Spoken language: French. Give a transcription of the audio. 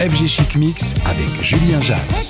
FG Chic Mix avec Julien Jacques.